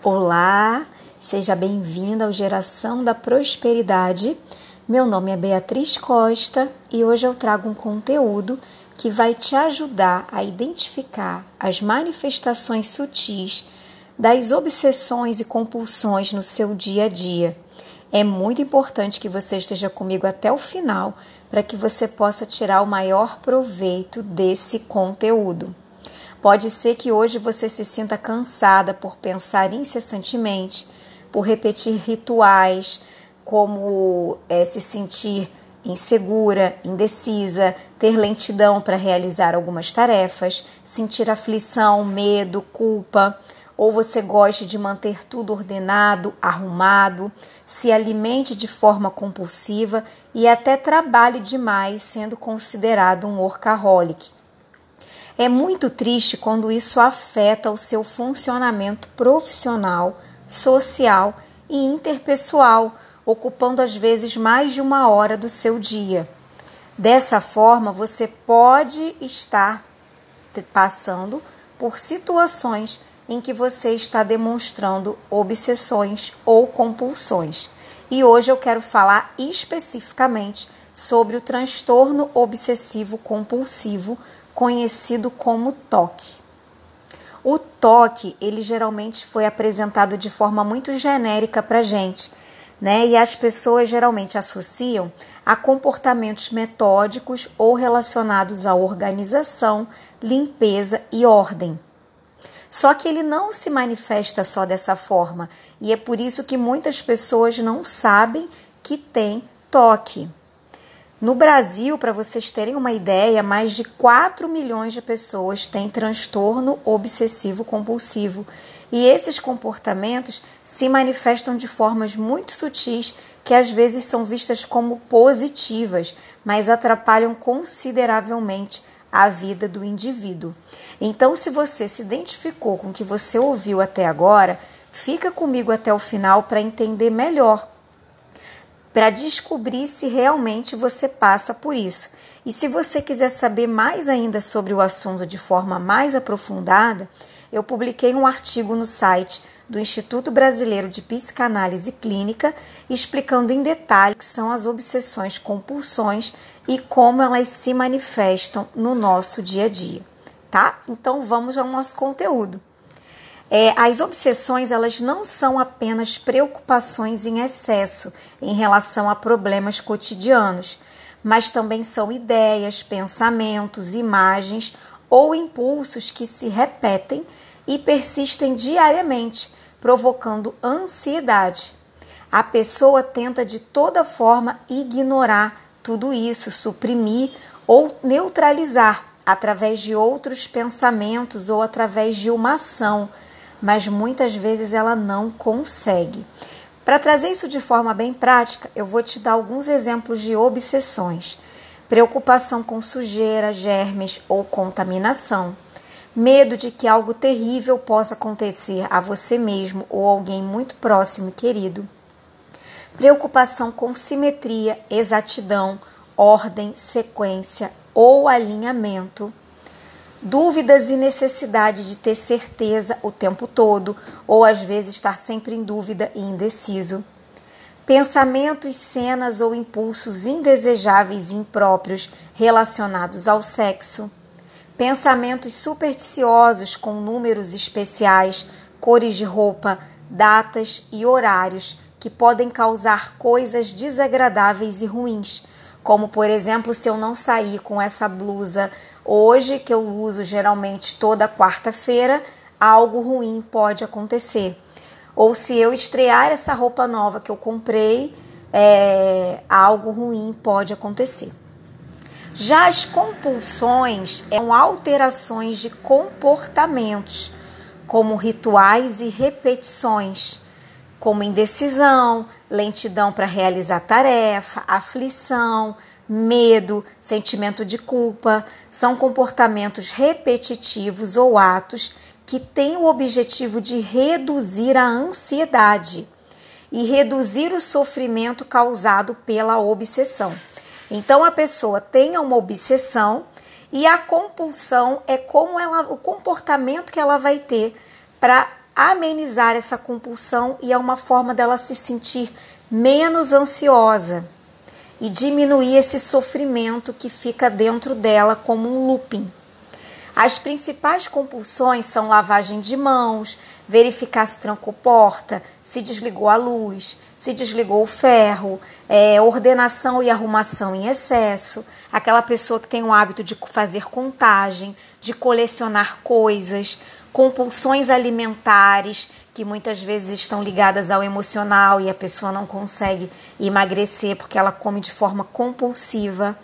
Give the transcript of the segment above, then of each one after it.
Olá, seja bem-vinda ao Geração da Prosperidade. Meu nome é Beatriz Costa e hoje eu trago um conteúdo que vai te ajudar a identificar as manifestações sutis das obsessões e compulsões no seu dia a dia. É muito importante que você esteja comigo até o final para que você possa tirar o maior proveito desse conteúdo. Pode ser que hoje você se sinta cansada por pensar incessantemente, por repetir rituais, como é, se sentir insegura, indecisa, ter lentidão para realizar algumas tarefas, sentir aflição, medo, culpa, ou você goste de manter tudo ordenado, arrumado, se alimente de forma compulsiva e até trabalhe demais, sendo considerado um workaholic. É muito triste quando isso afeta o seu funcionamento profissional, social e interpessoal, ocupando às vezes mais de uma hora do seu dia. Dessa forma, você pode estar passando por situações em que você está demonstrando obsessões ou compulsões. E hoje eu quero falar especificamente sobre o transtorno obsessivo compulsivo conhecido como toque. O toque, ele geralmente foi apresentado de forma muito genérica para gente, né? E as pessoas geralmente associam a comportamentos metódicos ou relacionados à organização, limpeza e ordem. Só que ele não se manifesta só dessa forma, e é por isso que muitas pessoas não sabem que tem toque. No Brasil, para vocês terem uma ideia, mais de 4 milhões de pessoas têm transtorno obsessivo compulsivo. E esses comportamentos se manifestam de formas muito sutis que às vezes são vistas como positivas, mas atrapalham consideravelmente a vida do indivíduo. Então, se você se identificou com o que você ouviu até agora, fica comigo até o final para entender melhor para descobrir se realmente você passa por isso. E se você quiser saber mais ainda sobre o assunto de forma mais aprofundada, eu publiquei um artigo no site do Instituto Brasileiro de Psicanálise Clínica explicando em detalhe o que são as obsessões compulsões e como elas se manifestam no nosso dia a dia, tá? Então vamos ao nosso conteúdo. É, as obsessões elas não são apenas preocupações em excesso em relação a problemas cotidianos, mas também são ideias, pensamentos, imagens ou impulsos que se repetem e persistem diariamente, provocando ansiedade. A pessoa tenta de toda forma ignorar tudo isso, suprimir ou neutralizar através de outros pensamentos ou através de uma ação mas muitas vezes ela não consegue. Para trazer isso de forma bem prática, eu vou te dar alguns exemplos de obsessões: preocupação com sujeira, germes ou contaminação, medo de que algo terrível possa acontecer a você mesmo ou alguém muito próximo e querido, preocupação com simetria, exatidão, ordem, sequência ou alinhamento dúvidas e necessidade de ter certeza o tempo todo, ou às vezes estar sempre em dúvida e indeciso. Pensamentos, cenas ou impulsos indesejáveis e impróprios relacionados ao sexo. Pensamentos supersticiosos com números especiais, cores de roupa, datas e horários que podem causar coisas desagradáveis e ruins, como por exemplo, se eu não sair com essa blusa Hoje, que eu uso geralmente toda quarta-feira, algo ruim pode acontecer. Ou se eu estrear essa roupa nova que eu comprei, é, algo ruim pode acontecer. Já as compulsões são alterações de comportamentos, como rituais e repetições, como indecisão, lentidão para realizar tarefa, aflição, medo, sentimento de culpa, são comportamentos repetitivos ou atos que têm o objetivo de reduzir a ansiedade e reduzir o sofrimento causado pela obsessão. Então a pessoa tem uma obsessão e a compulsão é como ela, o comportamento que ela vai ter para amenizar essa compulsão e é uma forma dela se sentir menos ansiosa e diminuir esse sofrimento que fica dentro dela como um looping. As principais compulsões são lavagem de mãos, verificar se trancou porta, se desligou a luz, se desligou o ferro, é, ordenação e arrumação em excesso, aquela pessoa que tem o hábito de fazer contagem, de colecionar coisas, compulsões alimentares, que muitas vezes estão ligadas ao emocional e a pessoa não consegue emagrecer porque ela come de forma compulsiva.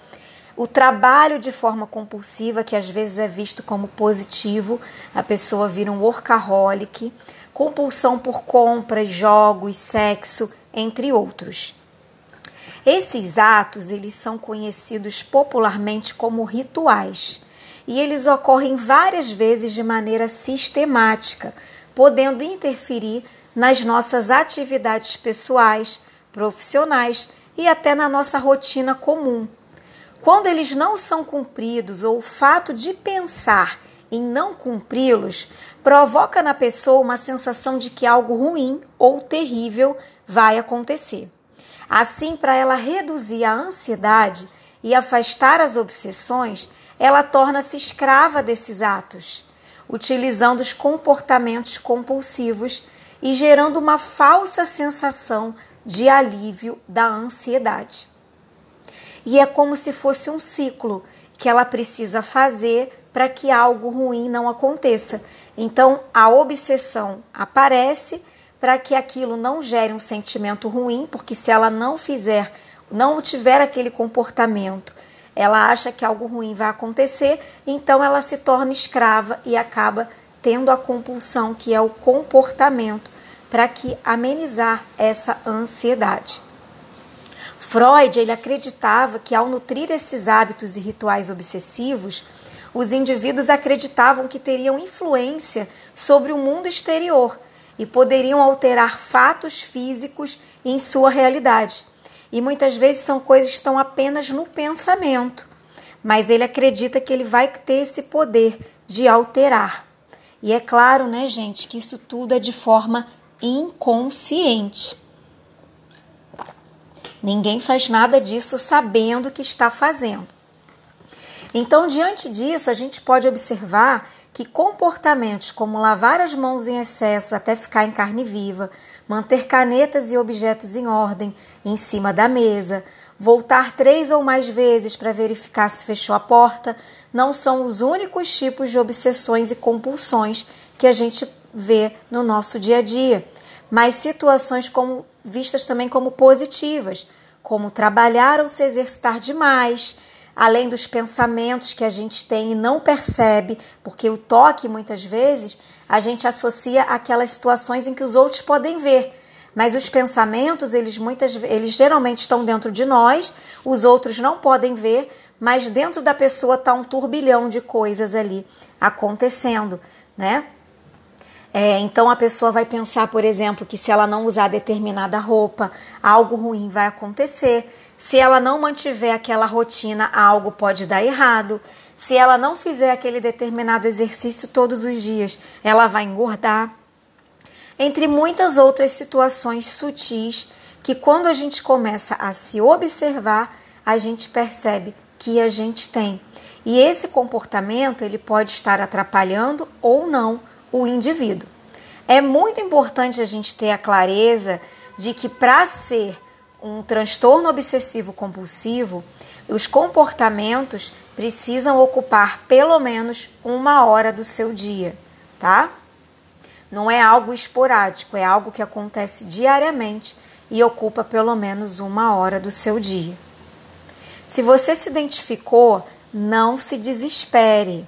O trabalho de forma compulsiva, que às vezes é visto como positivo, a pessoa vira um workaholic, compulsão por compras, jogos, sexo, entre outros. Esses atos, eles são conhecidos popularmente como rituais, e eles ocorrem várias vezes de maneira sistemática, podendo interferir nas nossas atividades pessoais, profissionais e até na nossa rotina comum. Quando eles não são cumpridos ou o fato de pensar em não cumpri-los provoca na pessoa uma sensação de que algo ruim ou terrível vai acontecer. Assim, para ela reduzir a ansiedade e afastar as obsessões, ela torna-se escrava desses atos utilizando os comportamentos compulsivos e gerando uma falsa sensação de alívio da ansiedade. E é como se fosse um ciclo que ela precisa fazer para que algo ruim não aconteça. Então, a obsessão aparece para que aquilo não gere um sentimento ruim, porque se ela não fizer, não tiver aquele comportamento ela acha que algo ruim vai acontecer, então ela se torna escrava e acaba tendo a compulsão, que é o comportamento, para que amenizar essa ansiedade. Freud ele acreditava que ao nutrir esses hábitos e rituais obsessivos, os indivíduos acreditavam que teriam influência sobre o mundo exterior e poderiam alterar fatos físicos em sua realidade. E muitas vezes são coisas que estão apenas no pensamento, mas ele acredita que ele vai ter esse poder de alterar. E é claro, né, gente, que isso tudo é de forma inconsciente. Ninguém faz nada disso sabendo que está fazendo. Então, diante disso, a gente pode observar que comportamentos como lavar as mãos em excesso até ficar em carne viva, manter canetas e objetos em ordem em cima da mesa, voltar três ou mais vezes para verificar se fechou a porta, não são os únicos tipos de obsessões e compulsões que a gente vê no nosso dia a dia, mas situações como vistas também como positivas, como trabalhar ou se exercitar demais, além dos pensamentos que a gente tem e não percebe, porque o toque muitas vezes a gente associa aquelas situações em que os outros podem ver. Mas os pensamentos, eles muitas eles geralmente estão dentro de nós, os outros não podem ver, mas dentro da pessoa está um turbilhão de coisas ali acontecendo, né? É, então a pessoa vai pensar, por exemplo, que se ela não usar determinada roupa, algo ruim vai acontecer. Se ela não mantiver aquela rotina, algo pode dar errado. Se ela não fizer aquele determinado exercício todos os dias, ela vai engordar. Entre muitas outras situações sutis que, quando a gente começa a se observar, a gente percebe que a gente tem. E esse comportamento ele pode estar atrapalhando ou não o indivíduo. É muito importante a gente ter a clareza de que para ser um transtorno obsessivo compulsivo, os comportamentos precisam ocupar pelo menos uma hora do seu dia, tá? Não é algo esporádico, é algo que acontece diariamente e ocupa pelo menos uma hora do seu dia. Se você se identificou, não se desespere,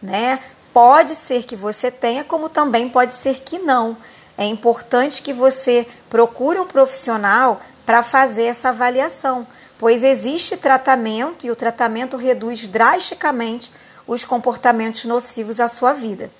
né? Pode ser que você tenha, como também pode ser que não. É importante que você procure um profissional para fazer essa avaliação, pois existe tratamento e o tratamento reduz drasticamente os comportamentos nocivos à sua vida.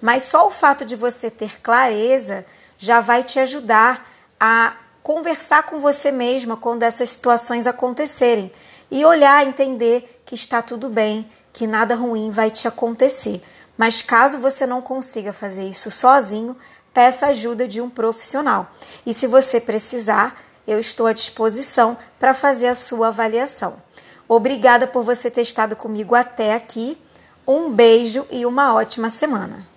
Mas só o fato de você ter clareza já vai te ajudar a conversar com você mesma quando essas situações acontecerem e olhar, entender que está tudo bem, que nada ruim vai te acontecer. Mas caso você não consiga fazer isso sozinho, peça ajuda de um profissional. E se você precisar, eu estou à disposição para fazer a sua avaliação. Obrigada por você ter estado comigo até aqui. Um beijo e uma ótima semana.